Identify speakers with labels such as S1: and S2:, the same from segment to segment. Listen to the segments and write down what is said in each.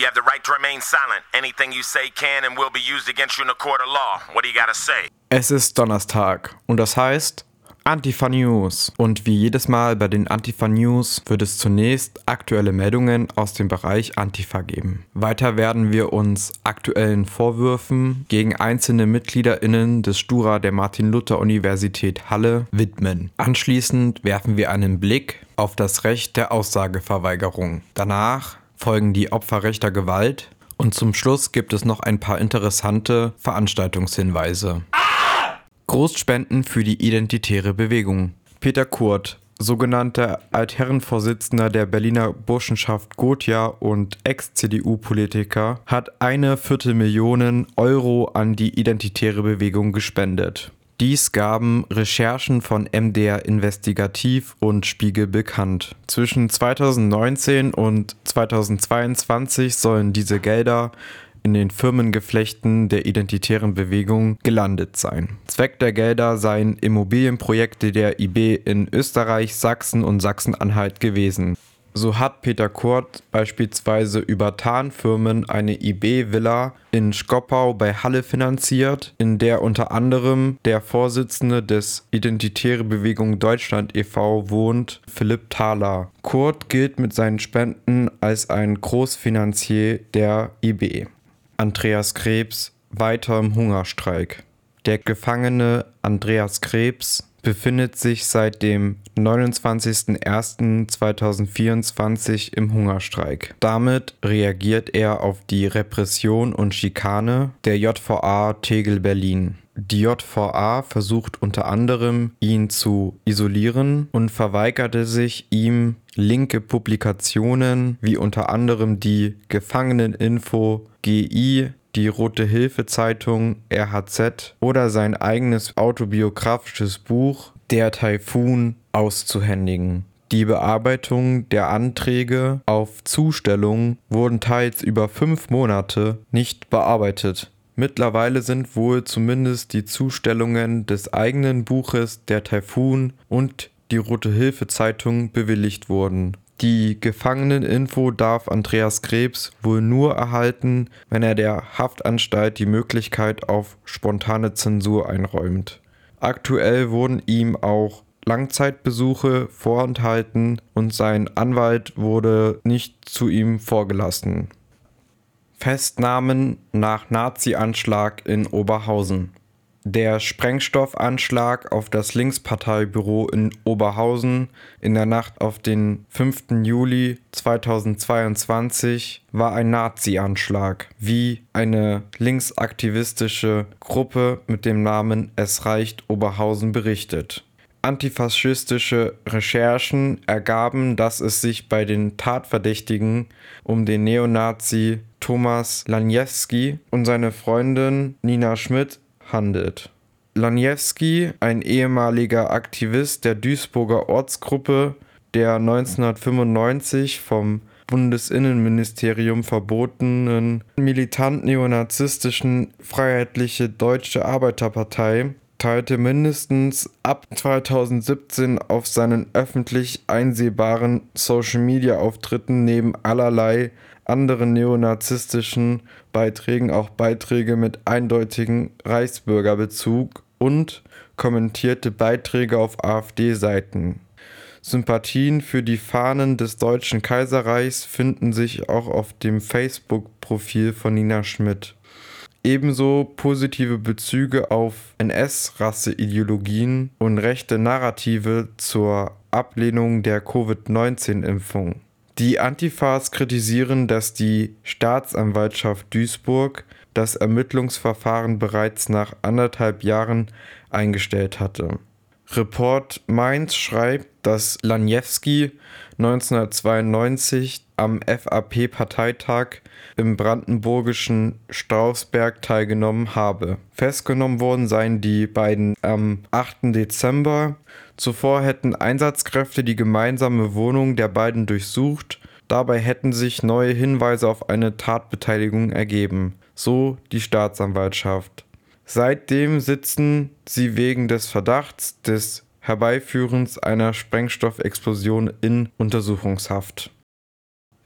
S1: You have the right to remain silent. Anything you say can and will be used against you in a court of law. What do you gotta say?
S2: Es ist Donnerstag und das heißt Antifa News. Und wie jedes Mal bei den Antifa News wird es zunächst aktuelle Meldungen aus dem Bereich Antifa geben. Weiter werden wir uns aktuellen Vorwürfen gegen einzelne MitgliederInnen des Stura der Martin-Luther-Universität Halle widmen. Anschließend werfen wir einen Blick auf das Recht der Aussageverweigerung. Danach folgen die Opfer rechter Gewalt und zum Schluss gibt es noch ein paar interessante Veranstaltungshinweise. Großspenden für die identitäre Bewegung. Peter Kurt, sogenannter Altherrenvorsitzender der Berliner Burschenschaft Gotia und Ex-CDU-Politiker, hat eine Viertelmillion Euro an die identitäre Bewegung gespendet. Dies gaben Recherchen von MDR Investigativ und Spiegel bekannt. Zwischen 2019 und 2022 sollen diese Gelder in den Firmengeflechten der identitären Bewegung gelandet sein. Zweck der Gelder seien Immobilienprojekte der IB in Österreich, Sachsen und Sachsen-Anhalt gewesen. So hat Peter Kurt beispielsweise über Tarnfirmen eine IB-Villa in Schkopau bei Halle finanziert, in der unter anderem der Vorsitzende des Identitäre Bewegung Deutschland e.V. wohnt, Philipp Thaler. Kurt gilt mit seinen Spenden als ein Großfinanzier der IB. Andreas Krebs weiter im Hungerstreik. Der Gefangene Andreas Krebs befindet sich seit dem 29.01.2024 im Hungerstreik. Damit reagiert er auf die Repression und Schikane der JVA Tegel Berlin. Die JVA versucht unter anderem, ihn zu isolieren und verweigerte sich ihm linke Publikationen wie unter anderem die Gefangeneninfo GI, die Rote Hilfe Zeitung RHZ oder sein eigenes autobiografisches Buch Der Taifun auszuhändigen. Die Bearbeitung der Anträge auf Zustellung wurden teils über fünf Monate nicht bearbeitet. Mittlerweile sind wohl zumindest die Zustellungen des eigenen Buches Der Taifun und die Rote Hilfe Zeitung bewilligt worden. Die Gefangeneninfo darf Andreas Krebs wohl nur erhalten, wenn er der Haftanstalt die Möglichkeit auf spontane Zensur einräumt. Aktuell wurden ihm auch Langzeitbesuche vorenthalten und sein Anwalt wurde nicht zu ihm vorgelassen. Festnahmen nach Nazi-Anschlag in Oberhausen. Der Sprengstoffanschlag auf das Linksparteibüro in Oberhausen in der Nacht auf den 5. Juli 2022 war ein Nazi-Anschlag, wie eine linksaktivistische Gruppe mit dem Namen Es reicht Oberhausen berichtet. Antifaschistische Recherchen ergaben, dass es sich bei den Tatverdächtigen um den Neonazi Thomas Laniewski und seine Freundin Nina Schmidt handelt. Laniewski, ein ehemaliger Aktivist der Duisburger Ortsgruppe, der 1995 vom Bundesinnenministerium verbotenen militant neonazistischen Freiheitliche Deutsche Arbeiterpartei, teilte mindestens ab 2017 auf seinen öffentlich einsehbaren Social-Media-Auftritten neben allerlei anderen neonazistischen Beiträgen auch Beiträge mit eindeutigem Reichsbürgerbezug und kommentierte Beiträge auf AfD-Seiten. Sympathien für die Fahnen des Deutschen Kaiserreichs finden sich auch auf dem Facebook-Profil von Nina Schmidt. Ebenso positive Bezüge auf NS-Rasse-Ideologien und rechte Narrative zur Ablehnung der Covid-19-Impfung. Die Antifas kritisieren, dass die Staatsanwaltschaft Duisburg das Ermittlungsverfahren bereits nach anderthalb Jahren eingestellt hatte. Report Mainz schreibt, dass Laniewski 1992 am FAP-Parteitag im brandenburgischen Strausberg teilgenommen habe. Festgenommen worden seien die beiden am 8. Dezember Zuvor hätten Einsatzkräfte die gemeinsame Wohnung der beiden durchsucht, dabei hätten sich neue Hinweise auf eine Tatbeteiligung ergeben, so die Staatsanwaltschaft. Seitdem sitzen sie wegen des Verdachts des Herbeiführens einer Sprengstoffexplosion in Untersuchungshaft.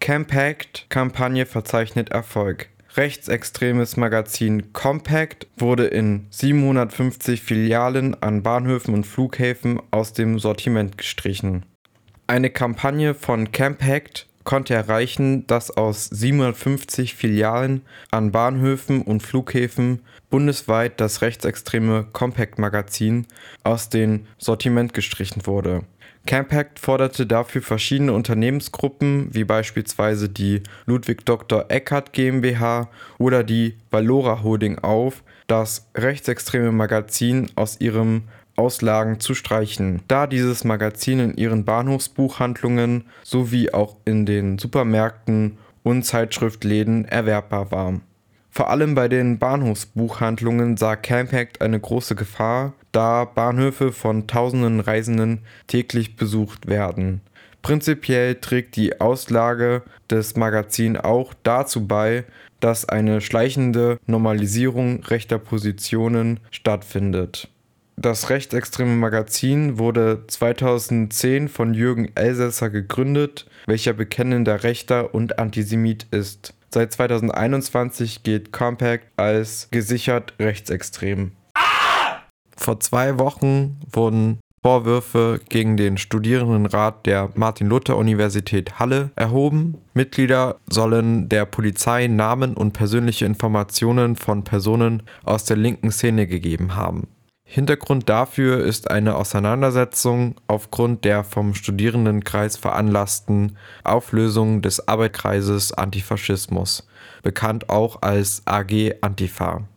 S2: Campact-Kampagne verzeichnet Erfolg. Rechtsextremes Magazin Compact wurde in 750 Filialen an Bahnhöfen und Flughäfen aus dem Sortiment gestrichen. Eine Kampagne von Campact konnte erreichen, dass aus 750 Filialen an Bahnhöfen und Flughäfen bundesweit das rechtsextreme Compact Magazin aus dem Sortiment gestrichen wurde. Campact forderte dafür verschiedene Unternehmensgruppen wie beispielsweise die Ludwig Dr. Eckert GmbH oder die Valora Holding auf, das rechtsextreme Magazin aus ihren Auslagen zu streichen, da dieses Magazin in ihren Bahnhofsbuchhandlungen sowie auch in den Supermärkten und Zeitschriftläden erwerbbar war. Vor allem bei den Bahnhofsbuchhandlungen sah Campact eine große Gefahr, da Bahnhöfe von tausenden Reisenden täglich besucht werden. Prinzipiell trägt die Auslage des Magazins auch dazu bei, dass eine schleichende Normalisierung rechter Positionen stattfindet. Das rechtsextreme Magazin wurde 2010 von Jürgen Elsässer gegründet, welcher bekennender Rechter und Antisemit ist. Seit 2021 gilt Compact als gesichert rechtsextrem. Vor zwei Wochen wurden Vorwürfe gegen den Studierendenrat der Martin-Luther-Universität Halle erhoben. Mitglieder sollen der Polizei Namen und persönliche Informationen von Personen aus der linken Szene gegeben haben. Hintergrund dafür ist eine Auseinandersetzung aufgrund der vom Studierendenkreis veranlassten Auflösung des Arbeitskreises Antifaschismus, bekannt auch als AG Antifa.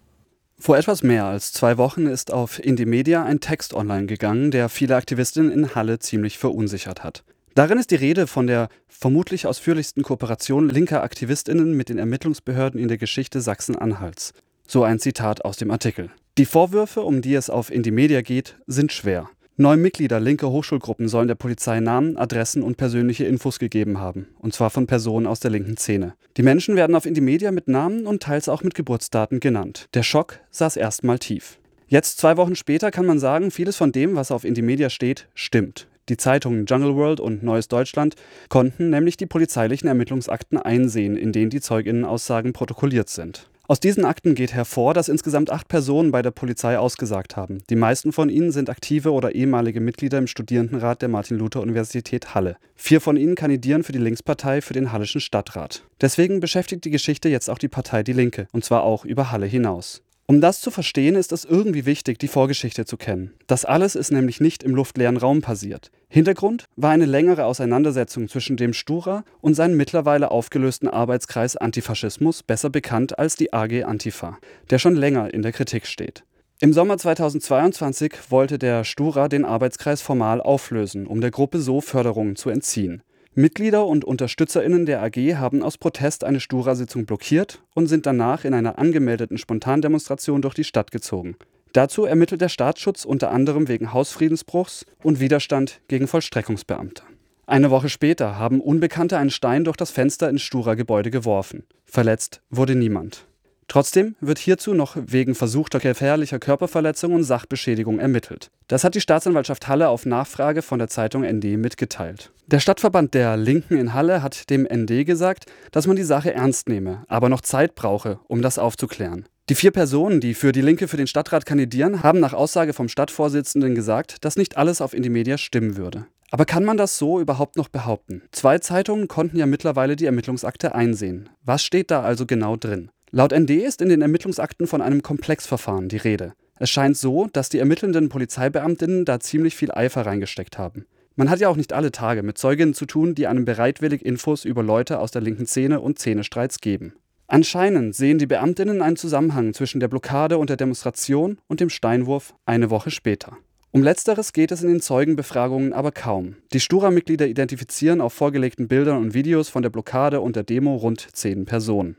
S3: Vor etwas mehr als zwei Wochen ist auf Indymedia ein Text online gegangen, der viele Aktivistinnen in Halle ziemlich verunsichert hat. Darin ist die Rede von der vermutlich ausführlichsten Kooperation linker Aktivistinnen mit den Ermittlungsbehörden in der Geschichte Sachsen-Anhalts. So ein Zitat aus dem Artikel. Die Vorwürfe, um die es auf Indymedia geht, sind schwer. Neun Mitglieder linker Hochschulgruppen sollen der Polizei Namen, Adressen und persönliche Infos gegeben haben, und zwar von Personen aus der linken Szene. Die Menschen werden auf Indymedia mit Namen und teils auch mit Geburtsdaten genannt. Der Schock saß erstmal tief. Jetzt, zwei Wochen später, kann man sagen, vieles von dem, was auf Indymedia steht, stimmt. Die Zeitungen Jungle World und Neues Deutschland konnten nämlich die polizeilichen Ermittlungsakten einsehen, in denen die Zeuginnenaussagen protokolliert sind. Aus diesen Akten geht hervor, dass insgesamt acht Personen bei der Polizei ausgesagt haben. Die meisten von ihnen sind aktive oder ehemalige Mitglieder im Studierendenrat der Martin-Luther-Universität Halle. Vier von ihnen kandidieren für die Linkspartei für den Hallischen Stadtrat. Deswegen beschäftigt die Geschichte jetzt auch die Partei Die Linke, und zwar auch über Halle hinaus. Um das zu verstehen, ist es irgendwie wichtig, die Vorgeschichte zu kennen. Das alles ist nämlich nicht im luftleeren Raum passiert. Hintergrund war eine längere Auseinandersetzung zwischen dem Stura und seinem mittlerweile aufgelösten Arbeitskreis Antifaschismus, besser bekannt als die AG Antifa, der schon länger in der Kritik steht. Im Sommer 2022 wollte der Stura den Arbeitskreis formal auflösen, um der Gruppe so Förderungen zu entziehen. Mitglieder und UnterstützerInnen der AG haben aus Protest eine Stura-Sitzung blockiert und sind danach in einer angemeldeten Spontandemonstration durch die Stadt gezogen. Dazu ermittelt der Staatsschutz unter anderem wegen Hausfriedensbruchs und Widerstand gegen Vollstreckungsbeamte. Eine Woche später haben Unbekannte einen Stein durch das Fenster ins Stura-Gebäude geworfen. Verletzt wurde niemand. Trotzdem wird hierzu noch wegen versuchter gefährlicher Körperverletzung und Sachbeschädigung ermittelt. Das hat die Staatsanwaltschaft Halle auf Nachfrage von der Zeitung ND mitgeteilt. Der Stadtverband der Linken in Halle hat dem ND gesagt, dass man die Sache ernst nehme, aber noch Zeit brauche, um das aufzuklären. Die vier Personen, die für die Linke für den Stadtrat kandidieren, haben nach Aussage vom Stadtvorsitzenden gesagt, dass nicht alles auf Indymedia stimmen würde. Aber kann man das so überhaupt noch behaupten? Zwei Zeitungen konnten ja mittlerweile die Ermittlungsakte einsehen. Was steht da also genau drin? Laut ND ist in den Ermittlungsakten von einem Komplexverfahren die Rede. Es scheint so, dass die ermittelnden Polizeibeamtinnen da ziemlich viel Eifer reingesteckt haben. Man hat ja auch nicht alle Tage mit Zeuginnen zu tun, die einem bereitwillig Infos über Leute aus der linken Szene und Szenestreits geben. Anscheinend sehen die Beamtinnen einen Zusammenhang zwischen der Blockade und der Demonstration und dem Steinwurf eine Woche später. Um letzteres geht es in den Zeugenbefragungen aber kaum. Die Stura-Mitglieder identifizieren auf vorgelegten Bildern und Videos von der Blockade und der Demo rund zehn Personen.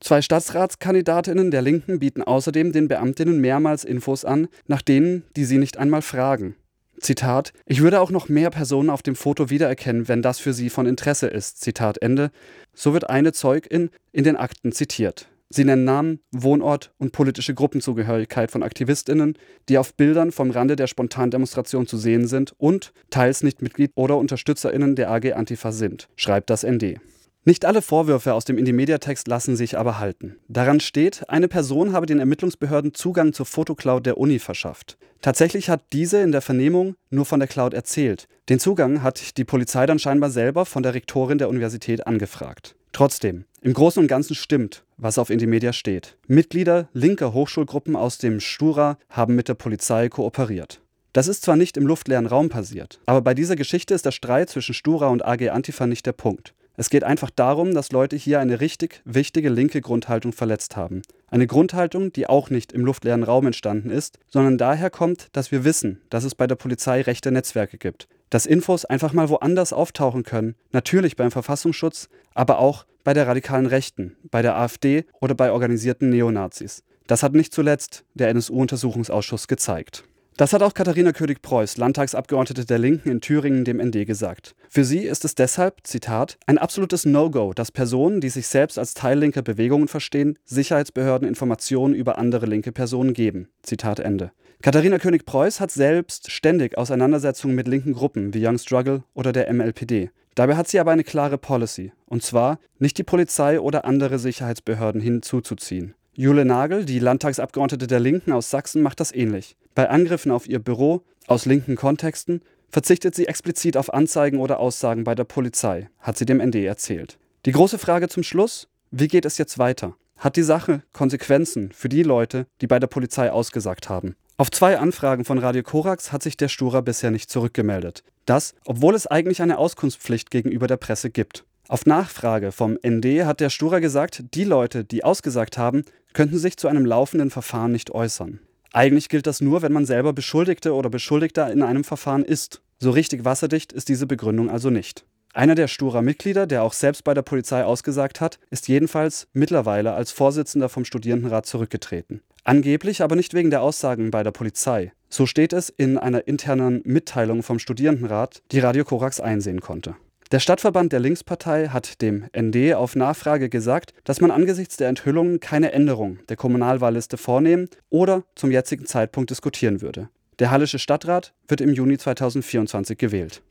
S3: Zwei Stadtratskandidatinnen der Linken bieten außerdem den Beamtinnen mehrmals Infos an, nach denen die sie nicht einmal fragen. Zitat: Ich würde auch noch mehr Personen auf dem Foto wiedererkennen, wenn das für sie von Interesse ist. Zitat Ende. So wird eine Zeugin in den Akten zitiert. Sie nennen Namen, Wohnort und politische Gruppenzugehörigkeit von AktivistInnen, die auf Bildern vom Rande der Spontandemonstration zu sehen sind und teils nicht Mitglied oder UnterstützerInnen der AG Antifa sind, schreibt das ND. Nicht alle Vorwürfe aus dem Indie-Media-Text lassen sich aber halten. Daran steht, eine Person habe den Ermittlungsbehörden Zugang zur Fotocloud der Uni verschafft. Tatsächlich hat diese in der Vernehmung nur von der Cloud erzählt. Den Zugang hat die Polizei dann scheinbar selber von der Rektorin der Universität angefragt. Trotzdem, im Großen und Ganzen stimmt, was auf Indie-Media steht. Mitglieder linker Hochschulgruppen aus dem Stura haben mit der Polizei kooperiert. Das ist zwar nicht im luftleeren Raum passiert, aber bei dieser Geschichte ist der Streit zwischen Stura und AG Antifa nicht der Punkt. Es geht einfach darum, dass Leute hier eine richtig wichtige linke Grundhaltung verletzt haben. Eine Grundhaltung, die auch nicht im luftleeren Raum entstanden ist, sondern daher kommt, dass wir wissen, dass es bei der Polizei rechte Netzwerke gibt. Dass Infos einfach mal woanders auftauchen können, natürlich beim Verfassungsschutz, aber auch bei der radikalen Rechten, bei der AfD oder bei organisierten Neonazis. Das hat nicht zuletzt der NSU-Untersuchungsausschuss gezeigt. Das hat auch Katharina König-Preuß, Landtagsabgeordnete der Linken in Thüringen, dem ND gesagt. Für sie ist es deshalb, Zitat, ein absolutes No-Go, dass Personen, die sich selbst als Teil linker Bewegungen verstehen, Sicherheitsbehörden Informationen über andere linke Personen geben. Zitat Ende. Katharina König-Preuß hat selbst ständig Auseinandersetzungen mit linken Gruppen wie Young Struggle oder der MLPD. Dabei hat sie aber eine klare Policy, und zwar nicht die Polizei oder andere Sicherheitsbehörden hinzuzuziehen. Jule Nagel, die Landtagsabgeordnete der Linken aus Sachsen, macht das ähnlich. Bei Angriffen auf ihr Büro aus linken Kontexten verzichtet sie explizit auf Anzeigen oder Aussagen bei der Polizei, hat sie dem ND erzählt. Die große Frage zum Schluss, wie geht es jetzt weiter? Hat die Sache Konsequenzen für die Leute, die bei der Polizei ausgesagt haben? Auf zwei Anfragen von Radio Korax hat sich der Stura bisher nicht zurückgemeldet. Das, obwohl es eigentlich eine Auskunftspflicht gegenüber der Presse gibt. Auf Nachfrage vom ND hat der Stura gesagt, die Leute, die ausgesagt haben, könnten sich zu einem laufenden Verfahren nicht äußern. Eigentlich gilt das nur, wenn man selber Beschuldigte oder Beschuldigter in einem Verfahren ist. So richtig wasserdicht ist diese Begründung also nicht. Einer der Stura-Mitglieder, der auch selbst bei der Polizei ausgesagt hat, ist jedenfalls mittlerweile als Vorsitzender vom Studierendenrat zurückgetreten. Angeblich aber nicht wegen der Aussagen bei der Polizei. So steht es in einer internen Mitteilung vom Studierendenrat, die Radio Korax einsehen konnte. Der Stadtverband der Linkspartei hat dem ND auf Nachfrage gesagt, dass man angesichts der Enthüllungen keine Änderung der Kommunalwahlliste vornehmen oder zum jetzigen Zeitpunkt diskutieren würde. Der Hallische Stadtrat wird im Juni 2024 gewählt.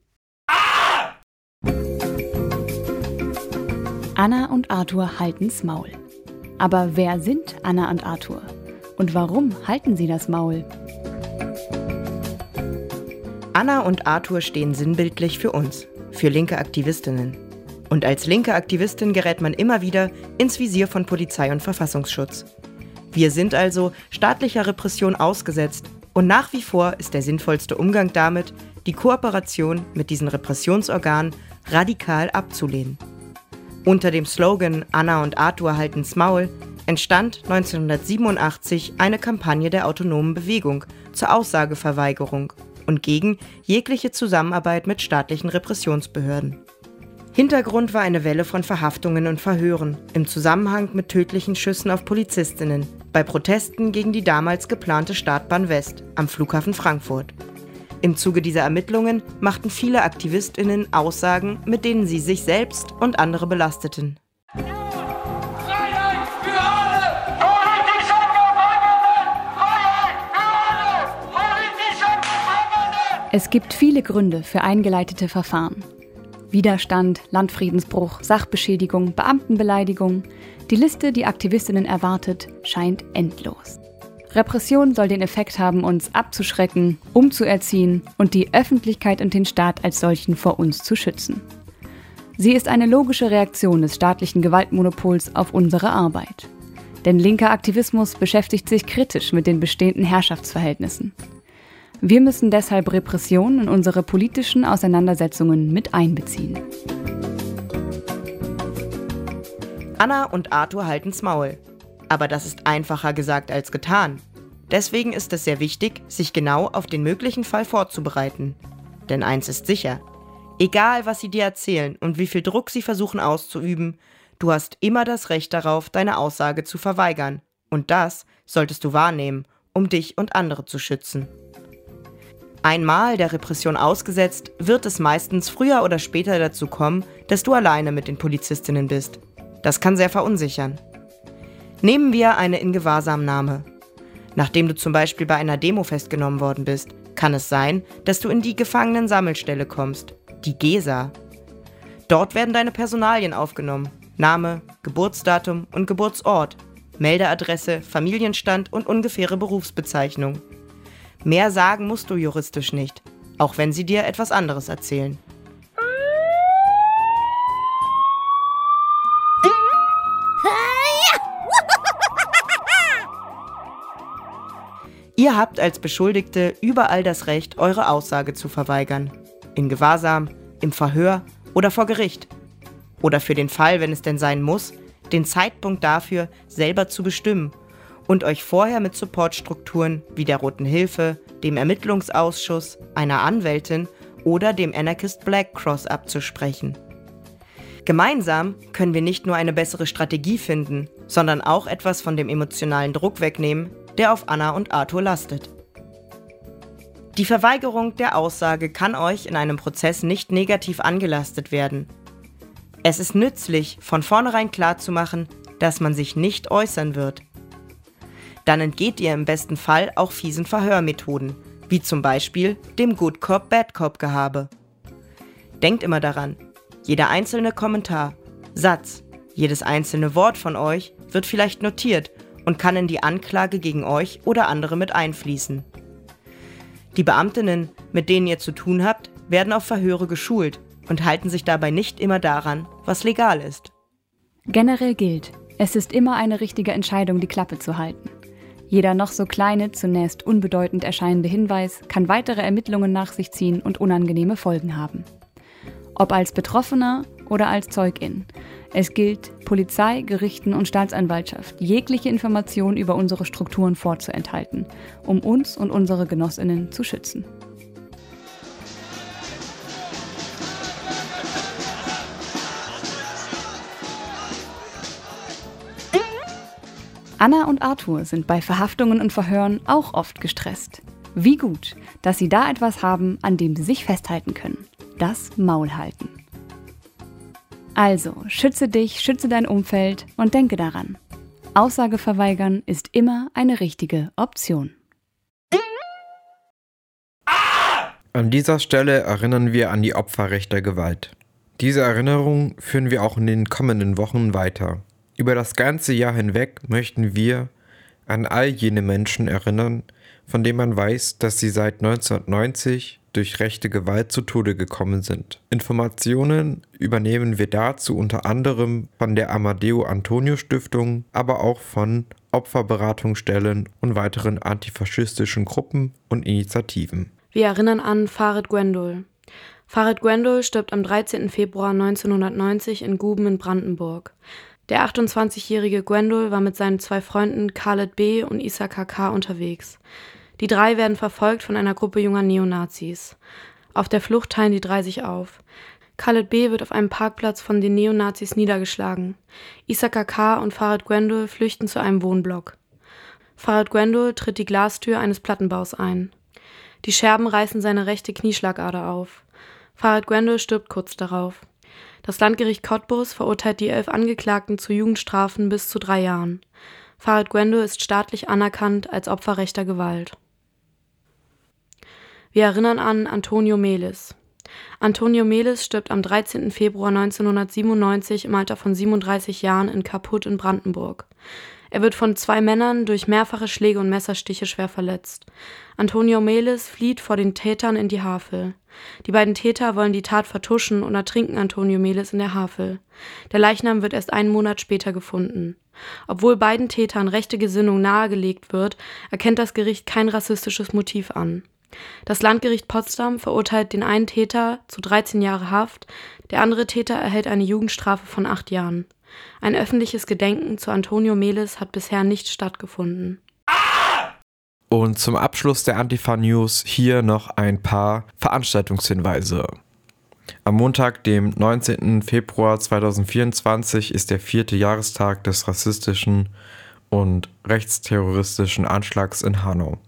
S4: Anna und Arthur halten's Maul. Aber wer sind Anna und Arthur? Und warum halten sie das Maul?
S5: Anna und Arthur stehen sinnbildlich für uns, für linke Aktivistinnen. Und als linke Aktivistin gerät man immer wieder ins Visier von Polizei und Verfassungsschutz. Wir sind also staatlicher Repression ausgesetzt und nach wie vor ist der sinnvollste Umgang damit, die Kooperation mit diesen Repressionsorganen radikal abzulehnen. Unter dem Slogan Anna und Arthur halten's Maul entstand 1987 eine Kampagne der autonomen Bewegung zur Aussageverweigerung und gegen jegliche Zusammenarbeit mit staatlichen Repressionsbehörden. Hintergrund war eine Welle von Verhaftungen und Verhören im Zusammenhang mit tödlichen Schüssen auf Polizistinnen bei Protesten gegen die damals geplante Startbahn West am Flughafen Frankfurt. Im Zuge dieser Ermittlungen machten viele Aktivistinnen Aussagen, mit denen sie sich selbst und andere belasteten.
S4: Es gibt viele Gründe für eingeleitete Verfahren. Widerstand, Landfriedensbruch, Sachbeschädigung, Beamtenbeleidigung. Die Liste, die Aktivistinnen erwartet, scheint endlos. Repression soll den Effekt haben, uns abzuschrecken, umzuerziehen und die Öffentlichkeit und den Staat als solchen vor uns zu schützen. Sie ist eine logische Reaktion des staatlichen Gewaltmonopols auf unsere Arbeit. Denn linker Aktivismus beschäftigt sich kritisch mit den bestehenden Herrschaftsverhältnissen. Wir müssen deshalb Repression in unsere politischen Auseinandersetzungen mit einbeziehen.
S5: Anna und Arthur halten's Maul. Aber das ist einfacher gesagt als getan. Deswegen ist es sehr wichtig, sich genau auf den möglichen Fall vorzubereiten. Denn eins ist sicher, egal was sie dir erzählen und wie viel Druck sie versuchen auszuüben, du hast immer das Recht darauf, deine Aussage zu verweigern. Und das solltest du wahrnehmen, um dich und andere zu schützen. Einmal der Repression ausgesetzt, wird es meistens früher oder später dazu kommen, dass du alleine mit den Polizistinnen bist. Das kann sehr verunsichern. Nehmen wir eine Ingewahrsamnahme. Nachdem du zum Beispiel bei einer Demo festgenommen worden bist, kann es sein, dass du in die Gefangenensammelstelle kommst, die GESA. Dort werden deine Personalien aufgenommen. Name, Geburtsdatum und Geburtsort, Meldeadresse, Familienstand und ungefähre Berufsbezeichnung. Mehr sagen musst du juristisch nicht, auch wenn sie dir etwas anderes erzählen. Ihr habt als Beschuldigte überall das Recht, eure Aussage zu verweigern. In Gewahrsam, im Verhör oder vor Gericht. Oder für den Fall, wenn es denn sein muss, den Zeitpunkt dafür selber zu bestimmen und euch vorher mit Supportstrukturen wie der Roten Hilfe, dem Ermittlungsausschuss, einer Anwältin oder dem Anarchist Black Cross abzusprechen. Gemeinsam können wir nicht nur eine bessere Strategie finden, sondern auch etwas von dem emotionalen Druck wegnehmen, der auf Anna und Arthur lastet. Die Verweigerung der Aussage kann euch in einem Prozess nicht negativ angelastet werden. Es ist nützlich, von vornherein klarzumachen, dass man sich nicht äußern wird. Dann entgeht ihr im besten Fall auch fiesen Verhörmethoden, wie zum Beispiel dem Good Cop Bad Cop Gehabe. Denkt immer daran, jeder einzelne Kommentar, Satz, jedes einzelne Wort von euch wird vielleicht notiert und kann in die Anklage gegen euch oder andere mit einfließen. Die Beamtinnen, mit denen ihr zu tun habt, werden auf Verhöre geschult und halten sich dabei nicht immer daran, was legal ist.
S4: Generell gilt, es ist immer eine richtige Entscheidung, die Klappe zu halten. Jeder noch so kleine, zunächst unbedeutend erscheinende Hinweis kann weitere Ermittlungen nach sich ziehen und unangenehme Folgen haben. Ob als Betroffener oder als Zeugin. Es gilt, Polizei, Gerichten und Staatsanwaltschaft jegliche Informationen über unsere Strukturen vorzuenthalten, um uns und unsere Genossinnen zu schützen. Anna und Arthur sind bei Verhaftungen und Verhören auch oft gestresst. Wie gut, dass sie da etwas haben, an dem sie sich festhalten können. Das Maul halten. Also, schütze dich, schütze dein Umfeld und denke daran. Aussage verweigern ist immer eine richtige Option.
S2: An dieser Stelle erinnern wir an die Opfer rechter Gewalt. Diese Erinnerung führen wir auch in den kommenden Wochen weiter. Über das ganze Jahr hinweg möchten wir an all jene Menschen erinnern, von denen man weiß, dass sie seit 1990 durch rechte Gewalt zu Tode gekommen sind. Informationen übernehmen wir dazu unter anderem von der Amadeo Antonio Stiftung, aber auch von Opferberatungsstellen und weiteren antifaschistischen Gruppen und Initiativen.
S6: Wir erinnern an Farid Gwendol. Farid Gwendol stirbt am 13. Februar 1990 in Guben in Brandenburg. Der 28-jährige Gwendol war mit seinen zwei Freunden Khaled B. und Isa KK unterwegs. Die drei werden verfolgt von einer Gruppe junger Neonazis. Auf der Flucht teilen die drei sich auf. Khaled B. wird auf einem Parkplatz von den Neonazis niedergeschlagen. Issaka K. und Farid Gwendol flüchten zu einem Wohnblock. Farid Gwendol tritt die Glastür eines Plattenbaus ein. Die Scherben reißen seine rechte Knieschlagader auf. Farid Gwendol stirbt kurz darauf. Das Landgericht Cottbus verurteilt die elf Angeklagten zu Jugendstrafen bis zu drei Jahren. Farid Gwendol ist staatlich anerkannt als Opfer rechter Gewalt. Wir erinnern an Antonio Melis. Antonio Melis stirbt am 13. Februar 1997 im Alter von 37 Jahren in Kaput in Brandenburg. Er wird von zwei Männern durch mehrfache Schläge und Messerstiche schwer verletzt. Antonio Melis flieht vor den Tätern in die Havel. Die beiden Täter wollen die Tat vertuschen und ertrinken Antonio Melis in der Havel. Der Leichnam wird erst einen Monat später gefunden. Obwohl beiden Tätern rechte Gesinnung nahegelegt wird, erkennt das Gericht kein rassistisches Motiv an. Das Landgericht Potsdam verurteilt den einen Täter zu 13 Jahre Haft, der andere Täter erhält eine Jugendstrafe von acht Jahren. Ein öffentliches Gedenken zu Antonio Melis hat bisher nicht stattgefunden.
S2: Und zum Abschluss der Antifa News hier noch ein paar Veranstaltungshinweise. Am Montag, dem 19. Februar 2024, ist der vierte Jahrestag des rassistischen und rechtsterroristischen Anschlags in Hanau.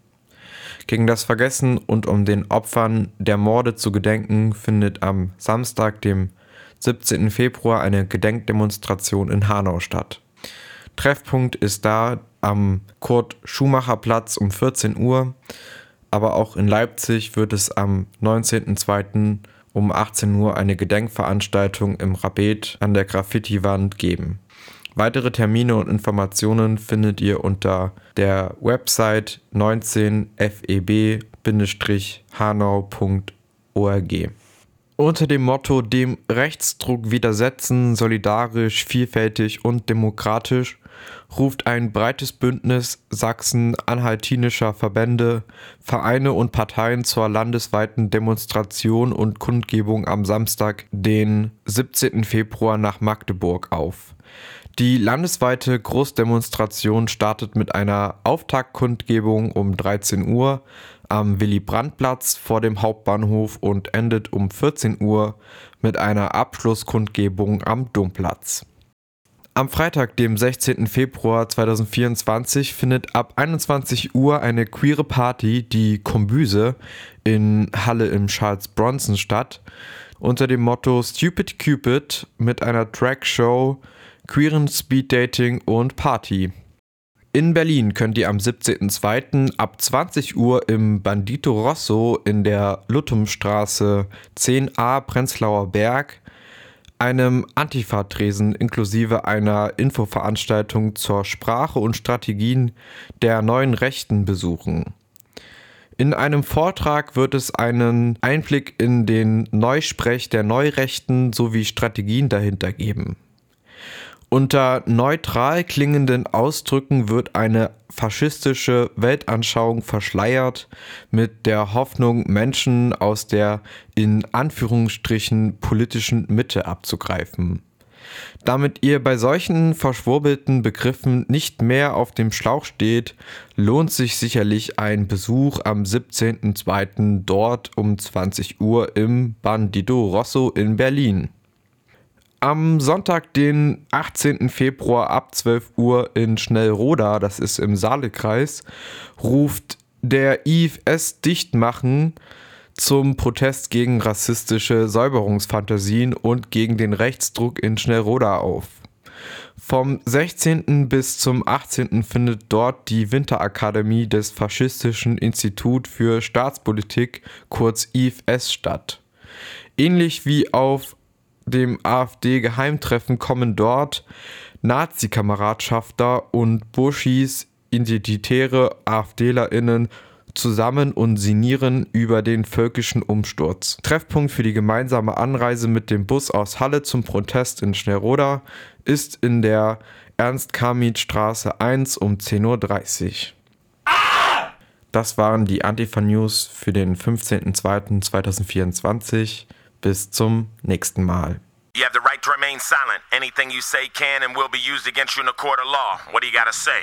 S2: Gegen das Vergessen und um den Opfern der Morde zu gedenken, findet am Samstag, dem 17. Februar, eine Gedenkdemonstration in Hanau statt. Treffpunkt ist da am Kurt-Schumacher-Platz um 14 Uhr, aber auch in Leipzig wird es am 19.02. um 18 Uhr eine Gedenkveranstaltung im Rabet an der Graffiti-Wand geben. Weitere Termine und Informationen findet ihr unter der Website 19feb-hanau.org. Unter dem Motto dem Rechtsdruck widersetzen, solidarisch, vielfältig und demokratisch ruft ein breites Bündnis sachsen-anhaltinischer Verbände, Vereine und Parteien zur landesweiten Demonstration und Kundgebung am Samstag, den 17. Februar nach Magdeburg auf. Die landesweite Großdemonstration startet mit einer Auftaktkundgebung um 13 Uhr am Willy-Brandt-Platz vor dem Hauptbahnhof und endet um 14 Uhr mit einer Abschlusskundgebung am Domplatz. Am Freitag, dem 16. Februar 2024, findet ab 21 Uhr eine queere Party, die Kombüse, in Halle im Charles Bronson statt, unter dem Motto Stupid Cupid mit einer Trackshow, queeren Speeddating und Party. In Berlin könnt ihr am 17.02. ab 20 Uhr im Bandito Rosso in der Luttumstraße 10a Prenzlauer Berg einem Antifa-Tresen inklusive einer Infoveranstaltung zur Sprache und Strategien der neuen Rechten besuchen. In einem Vortrag wird es einen Einblick in den Neusprech der Neurechten sowie Strategien dahinter geben. Unter neutral klingenden Ausdrücken wird eine faschistische Weltanschauung verschleiert, mit der Hoffnung, Menschen aus der in Anführungsstrichen politischen Mitte abzugreifen. Damit ihr bei solchen verschwurbelten Begriffen nicht mehr auf dem Schlauch steht, lohnt sich sicherlich ein Besuch am 17.02. dort um 20 Uhr im Bandito Rosso in Berlin. Am Sonntag, den 18. Februar ab 12 Uhr in Schnellroda, das ist im Saalekreis, ruft der IFS Dichtmachen zum Protest gegen rassistische Säuberungsfantasien und gegen den Rechtsdruck in Schnellroda auf. Vom 16. bis zum 18. findet dort die Winterakademie des Faschistischen Institut für Staatspolitik, kurz IFS, statt. Ähnlich wie auf dem AfD-Geheimtreffen kommen dort Nazi-Kameradschafter und Buschis identitäre AfDlerInnen zusammen und sinnieren über den völkischen Umsturz. Treffpunkt für die gemeinsame Anreise mit dem Bus aus Halle zum Protest in Schnellroda ist in der Ernst-Kamit-Straße 1 um 10.30 Uhr. Das waren die Antifa-News für den 15.02.2024. Bis zum nächsten Mal.
S1: You have the right to remain silent. Anything you say can and will be used against you in a court of law. What do you got to say?